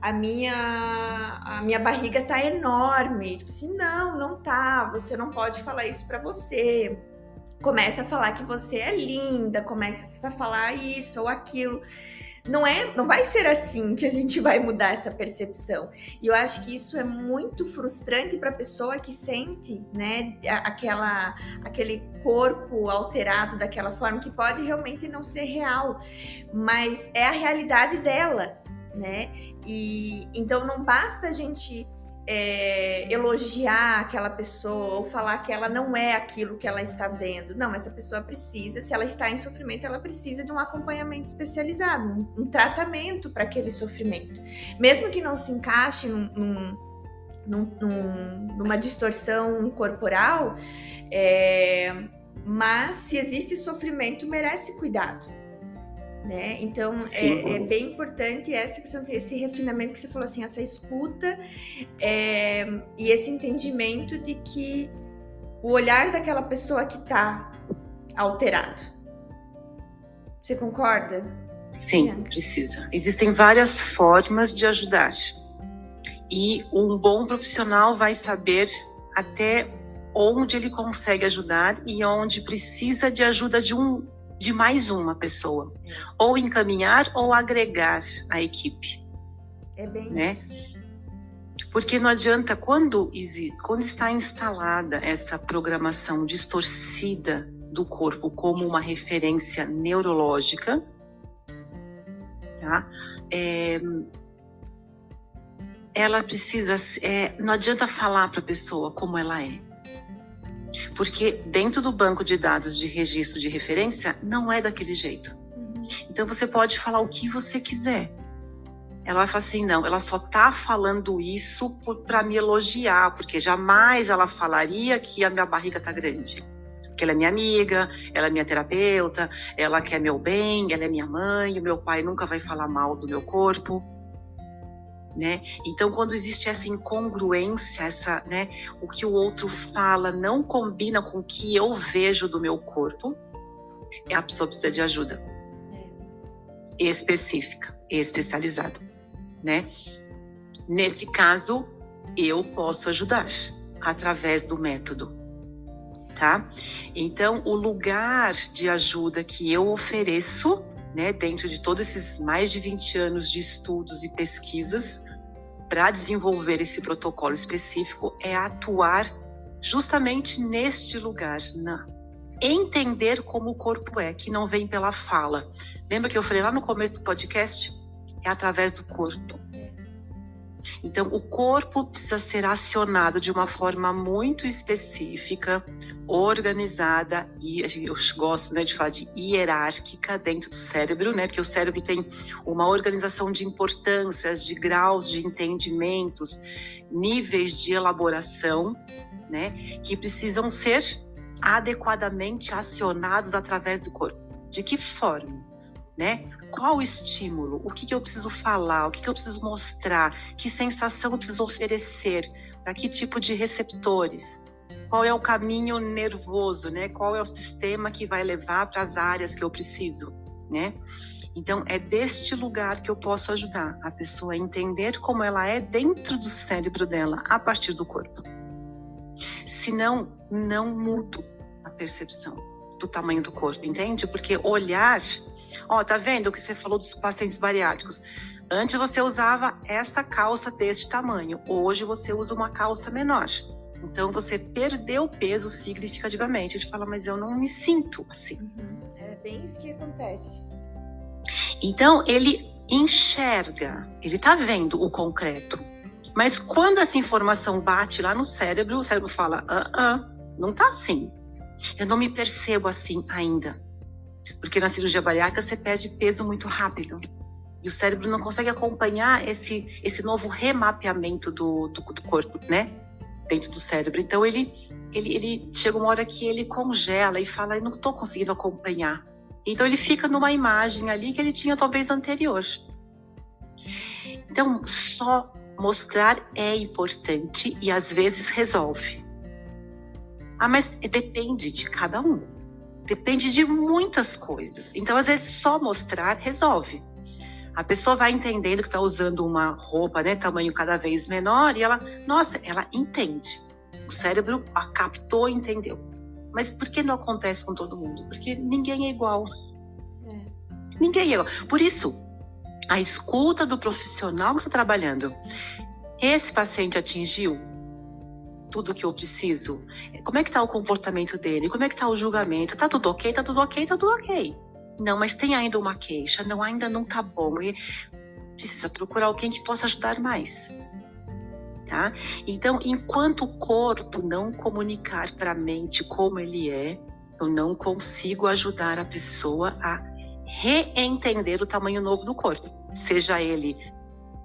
a minha a minha barriga tá enorme. Tipo assim, não, não tá. Você não pode falar isso para você. Começa a falar que você é linda, começa a falar isso ou aquilo não é, não vai ser assim que a gente vai mudar essa percepção. E eu acho que isso é muito frustrante para a pessoa que sente, né, aquela aquele corpo alterado daquela forma que pode realmente não ser real, mas é a realidade dela, né? E então não basta a gente é, elogiar aquela pessoa ou falar que ela não é aquilo que ela está vendo. Não, essa pessoa precisa, se ela está em sofrimento, ela precisa de um acompanhamento especializado, um, um tratamento para aquele sofrimento. Mesmo que não se encaixe num, num, num, numa distorção corporal, é, mas se existe sofrimento, merece cuidado né? Então é, é, bem importante essa questão, esse refinamento que você falou assim, essa escuta é, e esse entendimento de que o olhar daquela pessoa que está alterado. Você concorda? Sim, precisa. Existem várias formas de ajudar. E um bom profissional vai saber até onde ele consegue ajudar e onde precisa de ajuda de um de mais uma pessoa, é. ou encaminhar ou agregar a equipe. É bem né? isso. Porque não adianta, quando, quando está instalada essa programação distorcida do corpo como uma referência neurológica, tá? É, ela precisa, é, não adianta falar para a pessoa como ela é. Porque dentro do banco de dados de registro de referência, não é daquele jeito. Uhum. Então você pode falar o que você quiser. Ela vai falar assim, não, ela só tá falando isso para me elogiar, porque jamais ela falaria que a minha barriga tá grande. Que ela é minha amiga, ela é minha terapeuta, ela quer meu bem, ela é minha mãe, o meu pai nunca vai falar mal do meu corpo. Né? Então, quando existe essa incongruência, essa, né, o que o outro fala não combina com o que eu vejo do meu corpo, a pessoa precisa de ajuda é. específica, especializada né? Nesse caso, eu posso ajudar através do método, tá? Então, o lugar de ajuda que eu ofereço, né, dentro de todos esses mais de 20 anos de estudos e pesquisas, para desenvolver esse protocolo específico, é atuar justamente neste lugar, na entender como o corpo é, que não vem pela fala. Lembra que eu falei lá no começo do podcast? é através do corpo. Então, o corpo precisa ser acionado de uma forma muito específica, organizada e eu gosto né, de falar de hierárquica dentro do cérebro, né? Porque o cérebro tem uma organização de importâncias, de graus de entendimentos, níveis de elaboração, né? Que precisam ser adequadamente acionados através do corpo. De que forma? né? Qual o estímulo? O que, que eu preciso falar? O que, que eu preciso mostrar? Que sensação eu preciso oferecer? Para que tipo de receptores? Qual é o caminho nervoso, né? Qual é o sistema que vai levar para as áreas que eu preciso, né? Então, é deste lugar que eu posso ajudar a pessoa a entender como ela é dentro do cérebro dela, a partir do corpo. Senão, não mudo a percepção do tamanho do corpo, entende? Porque olhar Ó, tá vendo o que você falou dos pacientes bariátricos? Antes você usava essa calça deste tamanho, hoje você usa uma calça menor. Então você perdeu peso significativamente. Ele fala, mas eu não me sinto assim. Uhum. É bem isso que acontece. Então ele enxerga, ele tá vendo o concreto. Mas quando essa informação bate lá no cérebro, o cérebro fala: ah, ah, não tá assim. Eu não me percebo assim ainda. Porque na cirurgia bariátrica você perde peso muito rápido. E o cérebro não consegue acompanhar esse, esse novo remapeamento do, do, do corpo, né? Dentro do cérebro. Então ele, ele, ele chega uma hora que ele congela e fala: Eu não estou conseguindo acompanhar. Então ele fica numa imagem ali que ele tinha talvez anterior. Então, só mostrar é importante e às vezes resolve. Ah, mas depende de cada um. Depende de muitas coisas. Então, às vezes, só mostrar resolve. A pessoa vai entendendo que está usando uma roupa, né, tamanho cada vez menor, e ela, nossa, ela entende. O cérebro a captou e entendeu. Mas por que não acontece com todo mundo? Porque ninguém é igual. É. Ninguém é igual. Por isso, a escuta do profissional que está trabalhando. Esse paciente atingiu tudo que eu preciso? Como é que tá o comportamento dele? Como é que tá o julgamento? Tá tudo ok? Tá tudo ok? Tá tudo ok. Não, mas tem ainda uma queixa. Não, ainda não tá bom. E precisa procurar alguém que possa ajudar mais. Tá? Então, enquanto o corpo não comunicar para a mente como ele é, eu não consigo ajudar a pessoa a reentender o tamanho novo do corpo, seja ele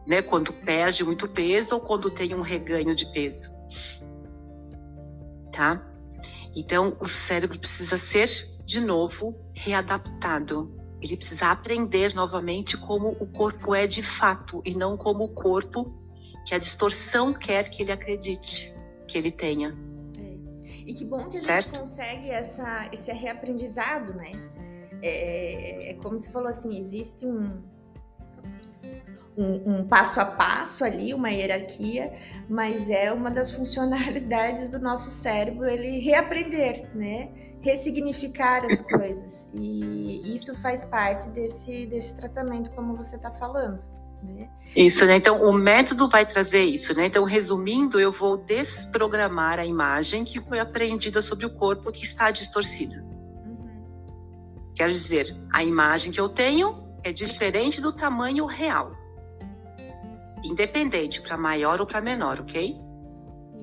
né, quando perde muito peso ou quando tem um reganho de peso tá? Então, o cérebro precisa ser, de novo, readaptado. Ele precisa aprender novamente como o corpo é de fato e não como o corpo que a distorção quer que ele acredite que ele tenha. É. E que bom que a certo? gente consegue essa, esse reaprendizado, né? É, é como se falou assim, existe um, um, um, passo a passo ali, uma hierarquia, mas é uma das funcionalidades do nosso cérebro ele reaprender, né? Ressignificar as coisas. E isso faz parte desse, desse tratamento, como você está falando. Né? Isso, né? Então, o método vai trazer isso, né? Então, resumindo, eu vou desprogramar a imagem que foi aprendida sobre o corpo que está distorcida. Uhum. Quer dizer, a imagem que eu tenho é diferente do tamanho real. Independente, para maior ou para menor, ok?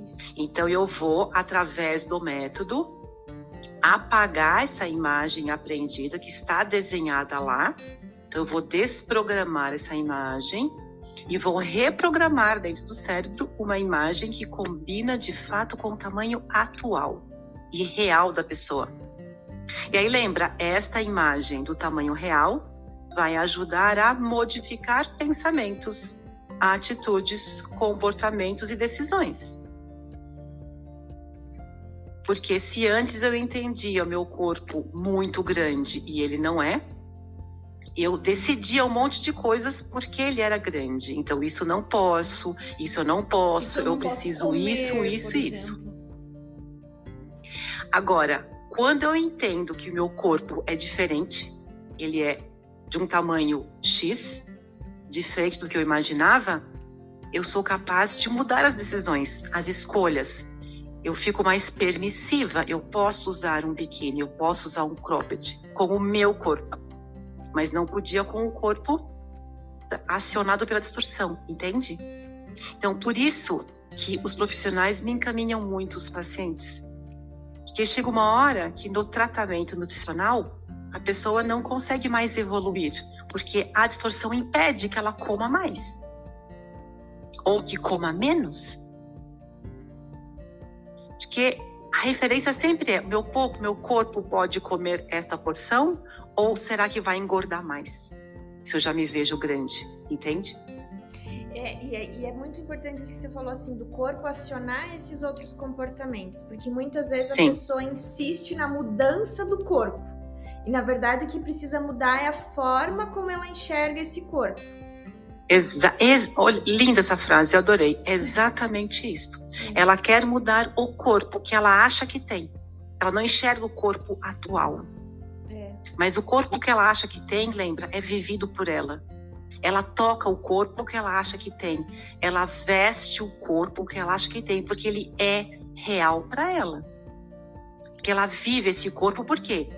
Isso. Então, eu vou, através do método, apagar essa imagem aprendida que está desenhada lá. Então, eu vou desprogramar essa imagem e vou reprogramar dentro do cérebro uma imagem que combina de fato com o tamanho atual e real da pessoa. E aí lembra, esta imagem do tamanho real vai ajudar a modificar pensamentos, atitudes, comportamentos e decisões. Porque se antes eu entendia o meu corpo muito grande e ele não é, eu decidia um monte de coisas porque ele era grande. Então, isso não posso, isso eu não posso, eu, não eu preciso comer, isso, isso isso. Agora, quando eu entendo que o meu corpo é diferente, ele é de um tamanho X, diferente do que eu imaginava, eu sou capaz de mudar as decisões, as escolhas. Eu fico mais permissiva. Eu posso usar um biquíni, eu posso usar um cropped com o meu corpo mas não podia com o corpo acionado pela distorção, entende? Então, por isso que os profissionais me encaminham muito os pacientes. Porque chega uma hora que no tratamento nutricional a pessoa não consegue mais evoluir, porque a distorção impede que ela coma mais ou que coma menos. Porque a referência sempre é: meu pouco, meu corpo pode comer esta porção ou será que vai engordar mais? Se eu já me vejo grande, entende? É, e, é, e é muito importante que você falou assim do corpo acionar esses outros comportamentos, porque muitas vezes Sim. a pessoa insiste na mudança do corpo. E na verdade o que precisa mudar é a forma como ela enxerga esse corpo. Exa ex linda essa frase, eu adorei. Exatamente isso. Ela quer mudar o corpo que ela acha que tem. Ela não enxerga o corpo atual. Mas o corpo que ela acha que tem, lembra, é vivido por ela. Ela toca o corpo que ela acha que tem. Ela veste o corpo que ela acha que tem, porque ele é real para ela. Que ela vive esse corpo por quê?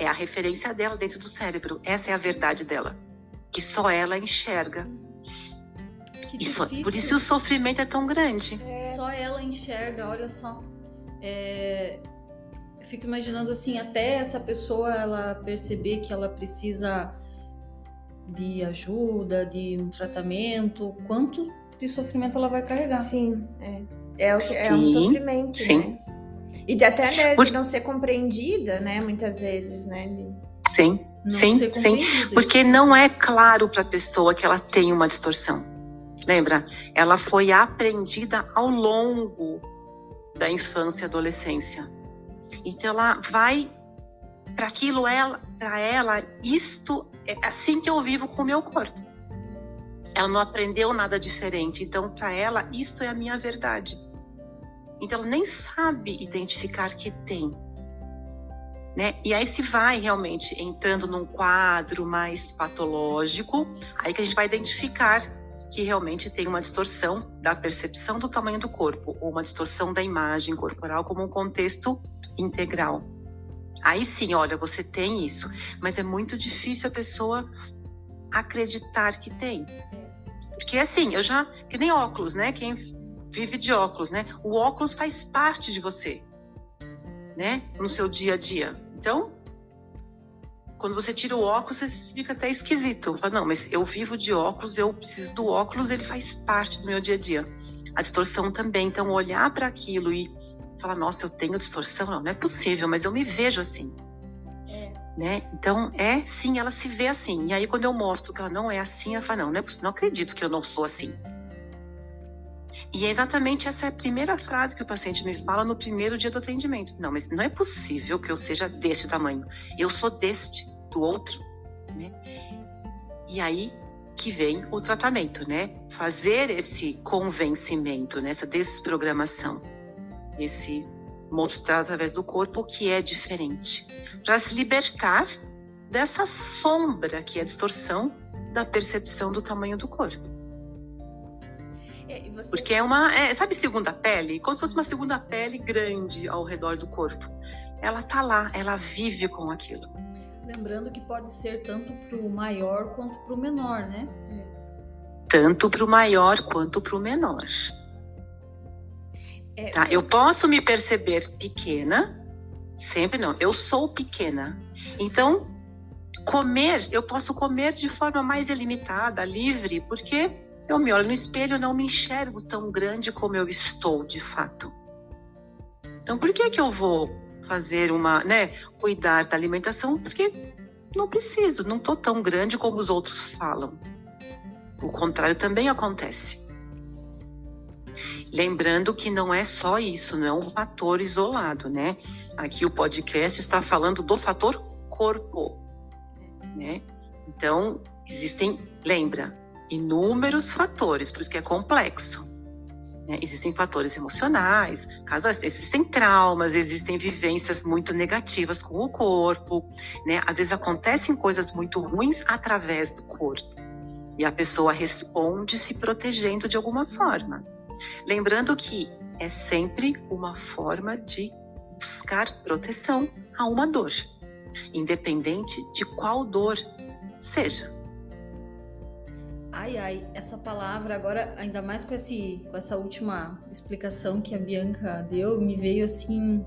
É a referência dela dentro do cérebro. Essa é a verdade dela, que só ela enxerga. Isso, por isso o sofrimento é tão grande. É. Só ela enxerga, olha só. É, fico imaginando assim, até essa pessoa ela perceber que ela precisa de ajuda, de um tratamento, quanto de sofrimento ela vai carregar. Sim, é. É, o, é um sofrimento, sim. né? E de até né, de não ser compreendida, né, muitas vezes, né? De... Sim, não sim, sim. Porque não é claro para a pessoa que ela tem uma distorção. Lembra? Ela foi aprendida ao longo da infância e adolescência. Então ela vai para aquilo ela, para ela, isto é assim que eu vivo com o meu corpo. Ela não aprendeu nada diferente, então para ela isto é a minha verdade. Então nem sabe identificar que tem. Né? E aí se vai realmente entrando num quadro mais patológico, aí que a gente vai identificar que realmente tem uma distorção da percepção do tamanho do corpo, ou uma distorção da imagem corporal como um contexto integral. Aí sim, olha, você tem isso, mas é muito difícil a pessoa acreditar que tem. Porque assim, eu já. Que nem óculos, né? Quem vive de óculos, né? O óculos faz parte de você, né? No seu dia a dia. Então, quando você tira o óculos, você fica até esquisito. Fala, não, mas eu vivo de óculos, eu preciso do óculos, ele faz parte do meu dia a dia. A distorção também. Então, olhar para aquilo e falar, nossa, eu tenho distorção, não, não é possível, mas eu me vejo assim. É. Né? Então, é sim, ela se vê assim. E aí, quando eu mostro que ela não é assim, ela fala, não, não é possível, não acredito que eu não sou assim. E é exatamente essa é a primeira frase que o paciente me fala no primeiro dia do atendimento. Não, mas não é possível que eu seja deste tamanho. Eu sou deste, do outro, né? E aí que vem o tratamento, né? Fazer esse convencimento, né? essa desprogramação esse mostrar através do corpo o que é diferente, para se libertar dessa sombra que é a distorção da percepção do tamanho do corpo. É, você- Porque é uma, é, sabe segunda pele? Como se fosse uma segunda pele grande ao redor do corpo. Ela tá lá, ela vive com aquilo. Lembrando que pode ser tanto pro maior quanto pro menor, né? Tanto para o maior quanto para o menor. é, Tá? Eu posso me perceber pequena, sempre não. Eu sou pequena. Então, comer, eu posso comer de forma mais ilimitada, livre, porque eu me olho no espelho e não me enxergo tão grande como eu estou de fato. Então, por que que eu vou fazer uma, né, cuidar da alimentação? Porque não preciso, não tô tão grande como os outros falam. O contrário também acontece. Lembrando que não é só isso, não é um fator isolado, né? Aqui o podcast está falando do fator corpo, né? Então, existem, lembra, inúmeros fatores, por isso que é complexo. né? Existem fatores emocionais, caso existem traumas, existem vivências muito negativas com o corpo, né? Às vezes acontecem coisas muito ruins através do corpo. E a pessoa responde se protegendo de alguma forma. Lembrando que é sempre uma forma de buscar proteção a uma dor, independente de qual dor seja. Ai, ai, essa palavra agora, ainda mais com, esse, com essa última explicação que a Bianca deu, me veio assim.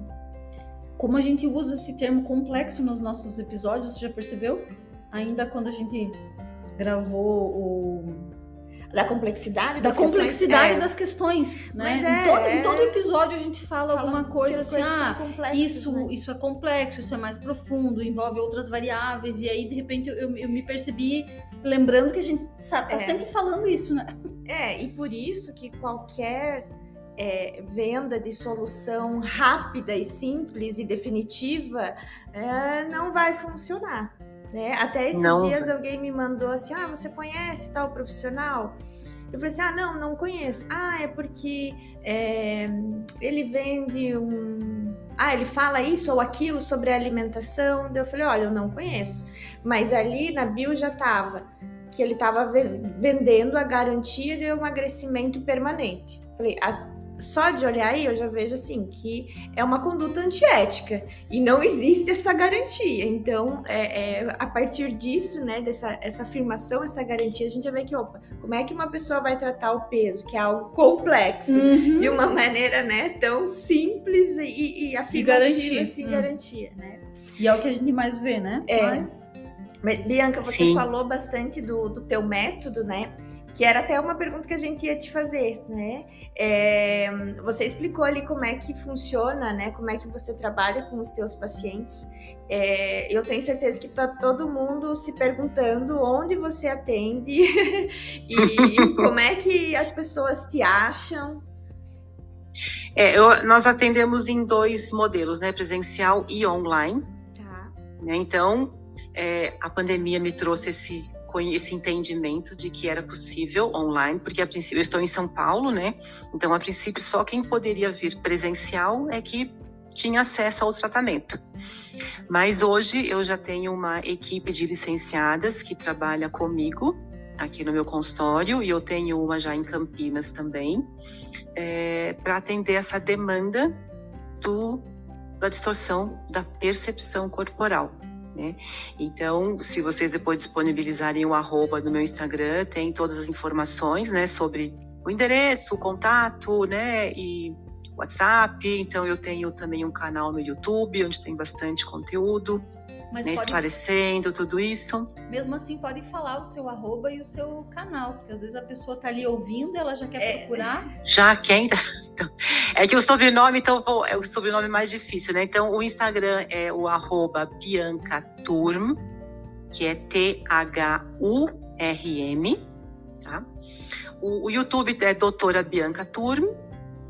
Como a gente usa esse termo complexo nos nossos episódios, você já percebeu? Ainda quando a gente gravou o. da complexidade Da das questões- complexidade é, das questões, né? Mas em, é, todo, é. em todo episódio a gente fala, fala alguma coisa as assim, ah, isso, né? isso é complexo, isso é mais profundo, envolve outras variáveis, e aí de repente eu, eu- eu me percebi lembrando que a gente sa- tá É. sempre falando isso, né? É, e por isso que qualquer é, venda de solução rápida e simples e definitiva é, não vai funcionar. Né? Até esses Não dias alguém me mandou assim: ah, você conhece tal profissional? Eu falei assim: ah, não, não conheço. Ah, é porque é, ele vende um. Ah, ele fala isso ou aquilo sobre a alimentação. Daí eu falei: olha, eu não conheço. Mas ali na bio já tava que ele estava vendendo a garantia de um emagrecimento permanente. Falei, a- só de olhar aí eu já vejo assim que é uma conduta antiética e não existe essa garantia. Então, é, é, a partir disso, né, dessa essa afirmação, essa garantia, a gente já vê que, opa, como é que uma pessoa vai tratar o peso, que é algo complexo, Uhum. de uma maneira, né, tão simples e, e afirmativa, garantia. assim, Hum. garantia, né? E é o que a gente mais vê, né? É. Mas Mas, Bianca, você Sim. falou bastante do, do teu método, né? Que era até uma pergunta que a gente ia te fazer, né? É, você explicou ali como é que funciona, né? Como é que você trabalha com os teus pacientes. É, eu tenho certeza que tá todo mundo se perguntando onde você atende e como é que as pessoas te acham. É, eu- nós atendemos em dois modelos, né? Presencial e online. Tá. né? Então, é, a pandemia me trouxe esse, esse entendimento de que era possível online, porque a princípio eu estou em São Paulo, né? Então, a princípio, só quem poderia vir presencial é que tinha acesso ao tratamento. Mas hoje eu já tenho uma equipe de licenciadas que trabalha comigo aqui no meu consultório e eu tenho uma já em Campinas também, para atender essa demanda do, da distorção da percepção corporal. Né? Então, se vocês depois disponibilizarem o arroba do meu Instagram, tem todas as informações, né, sobre o endereço, o contato, né, e WhatsApp. Então, eu tenho também um canal no YouTube, onde tem bastante conteúdo, Mas né, pode, esclarecendo tudo isso. mesmo assim, pode falar o seu arroba e o seu canal, porque às vezes a pessoa tá ali ouvindo, ela já quer É. procurar. Já quem? Então, é que o sobrenome, então, é o sobrenome mais difícil, né? Então, o Instagram é o arroba Bianca Turm, que é T-H-U-R-M, tá? O, o YouTube é Doutora Bianca Turm,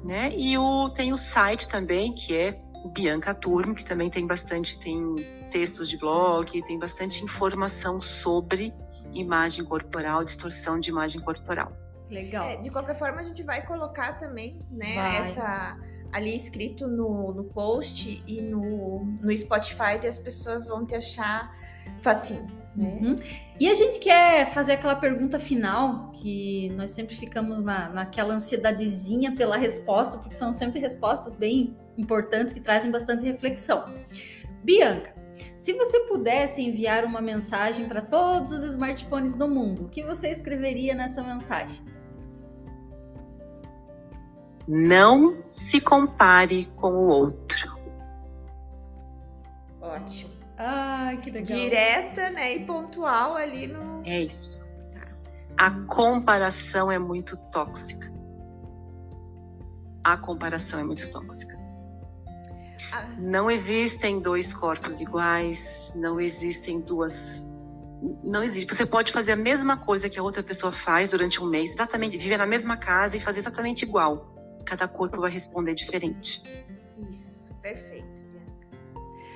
né? E o, tem o site também, que é Bianca Turm, que também tem bastante, tem textos de blog, tem bastante informação sobre imagem corporal, distorção de imagem corporal. Legal. É, de qualquer forma, a gente vai colocar também, né, Vai. essa ali escrito no, no post e no, no Spotify, e as pessoas vão te achar facinho. Né? Uhum. E a gente quer fazer aquela pergunta final, que nós sempre ficamos na, naquela ansiedadezinha pela resposta, porque são sempre respostas bem importantes que trazem bastante reflexão. Bianca, se você pudesse enviar uma mensagem para todos os smartphones do mundo, o que você escreveria nessa mensagem? Não se compare com o outro. Ótimo. Ai, que legal. Direta, né, e pontual ali no. É isso. Tá. A comparação é muito tóxica. A comparação é muito tóxica. Não existem dois corpos iguais, não existem duas. Não existe. Você pode fazer a mesma coisa que a outra pessoa faz durante um mês, exatamente, viver na mesma casa e fazer exatamente igual. Cada corpo vai responder diferente. Isso, perfeito.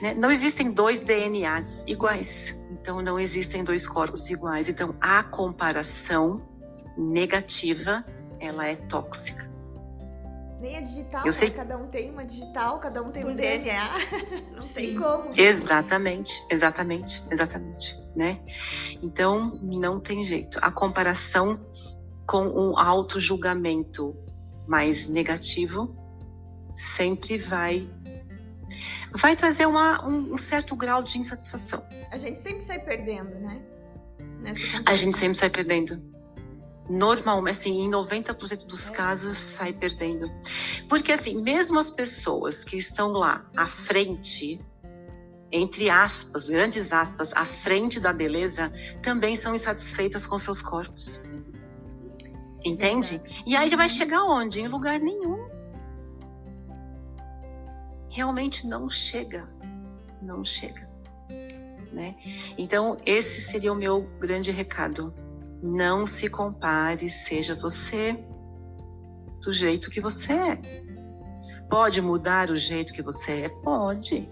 Né? Não existem dois DNAs iguais, então não existem dois corpos iguais. Então a comparação negativa ela é tóxica. Nem é digital, Eu né? sei... cada um tem uma digital, cada um tem pois um é. DNA. Não Sim. tem como. Exatamente, exatamente, exatamente, né? Então não tem jeito. A comparação com um auto-julgamento mais negativo sempre vai vai trazer uma, um, um, certo grau de insatisfação. A gente sempre sai perdendo, né? a gente sempre sai perdendo. Normalmente, assim, em 90% dos casos, sai perdendo. Porque, assim, mesmo as pessoas que estão lá à frente, entre aspas, grandes aspas, à frente da beleza, também são insatisfeitas com seus corpos. Entende? E aí já vai chegar onde? Em lugar nenhum realmente não chega, não chega, né? Então esse seria o meu grande recado. Não se compare, seja você do jeito que você é. Pode mudar o jeito que você é, pode,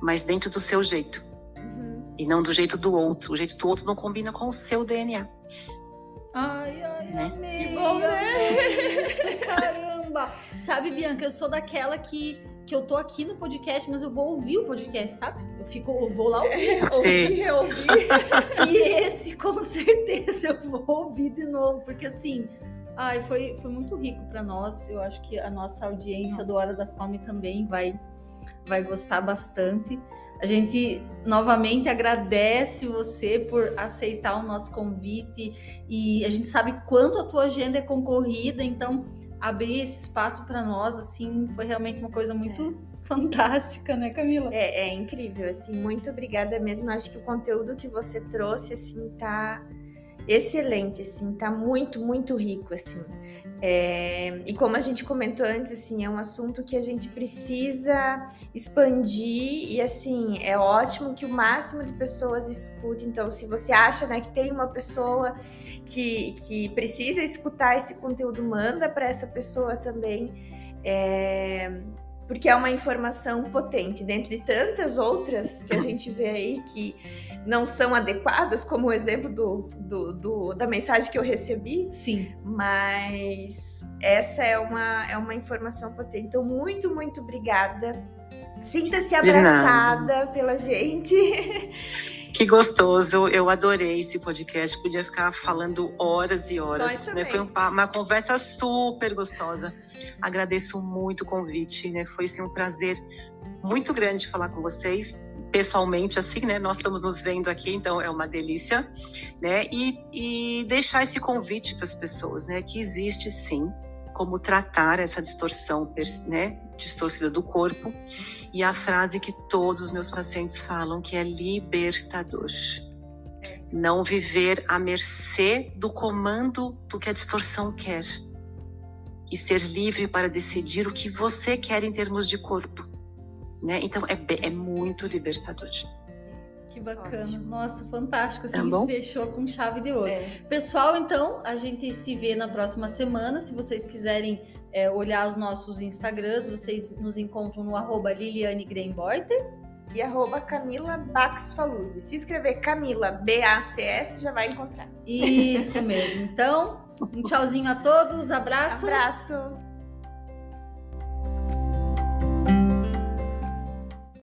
mas dentro do seu jeito uhum. e não do jeito do outro. O jeito do outro não combina com o seu DNA. Ai, ai, né? amei. Que bom, né? Isso, caramba. Sabe, Bianca, eu sou daquela que que eu tô aqui no podcast, mas eu vou ouvir o podcast, sabe? Eu fico, eu vou lá ouvir, ouvir, reouvir. e esse, com certeza, eu vou ouvir de novo, porque assim, ai, foi, foi muito rico para nós. Eu acho que a nossa audiência nossa. do Hora da Fome também vai, vai gostar bastante. A gente novamente agradece você por aceitar o nosso convite e a gente sabe quanto a tua agenda é concorrida, então abrir esse espaço para nós, assim, foi realmente uma coisa muito é. fantástica, né, Camila? É, é, incrível, assim, muito obrigada mesmo. Acho que o conteúdo que você trouxe, assim, tá excelente, assim, tá muito, muito rico, assim. É, e como a gente comentou antes, assim, é um assunto que a gente precisa expandir e, assim, é ótimo que o máximo de pessoas escute. Então, se você acha, né, que tem uma pessoa que, que precisa escutar esse conteúdo, manda para essa pessoa também. É, porque é uma informação potente, dentro de tantas outras que a gente vê aí que não são adequadas, como o exemplo do, do, do, da mensagem que eu recebi. Sim. Mas essa é uma, é uma informação potente. Então, muito, muito obrigada. Sinta-se abraçada pela gente. Que gostoso, eu adorei esse podcast. Podia ficar falando horas e horas. Né? Foi uma, conversa super gostosa. Agradeço muito o convite, né? Foi assim, um prazer muito grande falar com vocês pessoalmente assim, né? Nós estamos nos vendo aqui, então é uma delícia, né? E, e deixar esse convite para as pessoas, né? Que existe sim como tratar essa distorção, né? Distorcida do corpo e a frase que todos os meus pacientes falam que é libertador. Não viver à mercê do comando do que a distorção quer e ser livre para decidir o que você quer em termos de corpo né? Então é, é muito libertador. Que bacana. Ótimo. Nossa, fantástico. Assim, tá fechou com chave de ouro. É. Pessoal, então, a gente se vê na próxima semana. Se vocês quiserem é, olhar os nossos Instagrams, vocês nos encontram no arroba Liliane Greenboiter e arroba Camila Baxfaluzzi. Se escrever Camila B-A-C-S, já vai encontrar. Isso mesmo. Então, um tchauzinho a todos, abraço. Abraço.